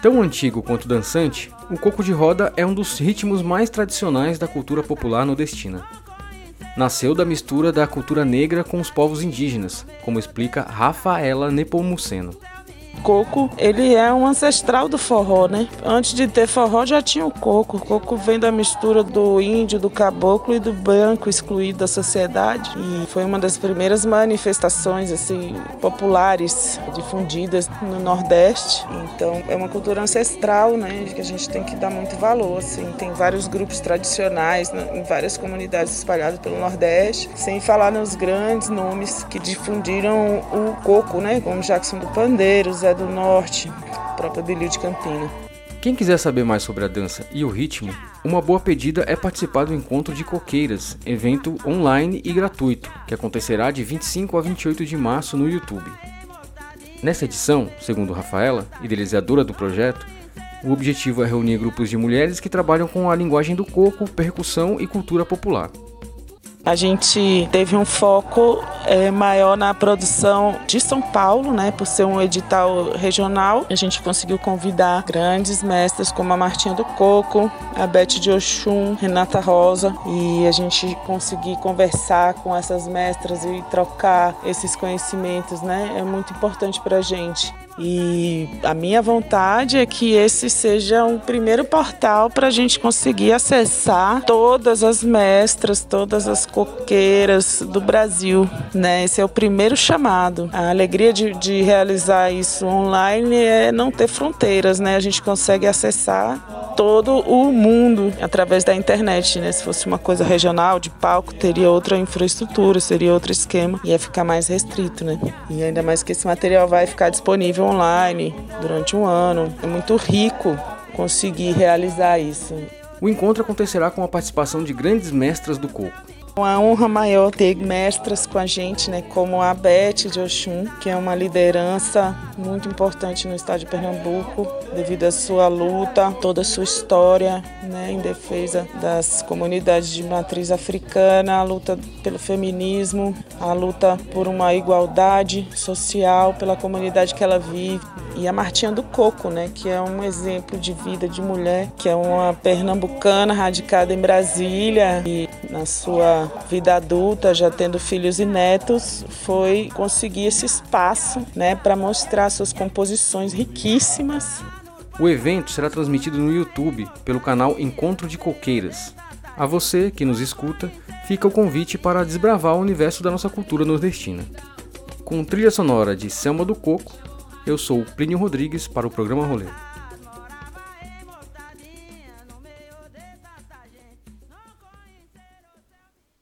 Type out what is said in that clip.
Tão antigo quanto dançante, o coco de roda é um dos ritmos mais tradicionais da cultura popular nordestina. Nasceu da mistura da cultura negra com os povos indígenas, como explica Rafaela Nepomuceno coco, ele é um ancestral do forró, né? Antes de ter forró já tinha o coco. O coco vem da mistura do índio, do caboclo e do branco excluído da sociedade. E foi uma das primeiras manifestações assim populares difundidas no Nordeste. Então é uma cultura ancestral, né? Que a gente tem que dar muito valor. Assim. Tem vários grupos tradicionais né? em várias comunidades espalhadas pelo Nordeste, sem falar nos grandes nomes que difundiram o coco, né? Como Jackson do Pandeiro, Zé do Norte, própria Belil de Campina. Quem quiser saber mais sobre a dança e o ritmo, uma boa pedida é participar do Encontro de Coqueiras, evento online e gratuito, que acontecerá de 25 a 28 de março no YouTube. Nessa edição, segundo Rafaela, idealizadora do projeto, o objetivo é reunir grupos de mulheres que trabalham com a linguagem do coco, percussão e cultura popular. A gente teve um foco é, maior na produção de São Paulo, né, por ser um edital regional. A gente conseguiu convidar grandes mestras como a Martinha do Coco, a Beth de Oxum, Renata Rosa, e a gente conseguir conversar com essas mestras e trocar esses conhecimentos, né, é muito importante para a gente. E a minha vontade é que esse seja um primeiro portal para a gente conseguir acessar todas as mestras, todas as coqueiras do Brasil. Né? Esse é o primeiro chamado. A alegria de, de realizar isso online é não ter fronteiras, né? A gente consegue acessar todo o mundo através da internet, né? Se fosse uma coisa regional, de palco, teria outra infraestrutura, seria outro esquema, ia ficar mais restrito, né? E ainda mais que esse material vai ficar disponível online durante um ano. É muito rico conseguir realizar isso. O encontro acontecerá com a participação de grandes mestras do coco. Uma honra maior ter mestras com a gente, né, como a Beth de Oxum, que é uma liderança muito importante no estado de Pernambuco, devido à sua luta, toda a sua história né, em defesa das comunidades de matriz africana, a luta pelo feminismo, a luta por uma igualdade social pela comunidade que ela vive. E a Martinha do Coco, né, que é um exemplo de vida de mulher, que é uma pernambucana radicada em Brasília. E na sua vida adulta, já tendo filhos e netos, foi conseguir esse espaço, né, para mostrar suas composições riquíssimas. O evento será transmitido no YouTube pelo canal Encontro de Coqueiras. A você que nos escuta, fica o convite para desbravar o universo da nossa cultura nordestina. Com trilha sonora de Selma do Coco, eu sou Plínio Rodrigues para o programa Rolê.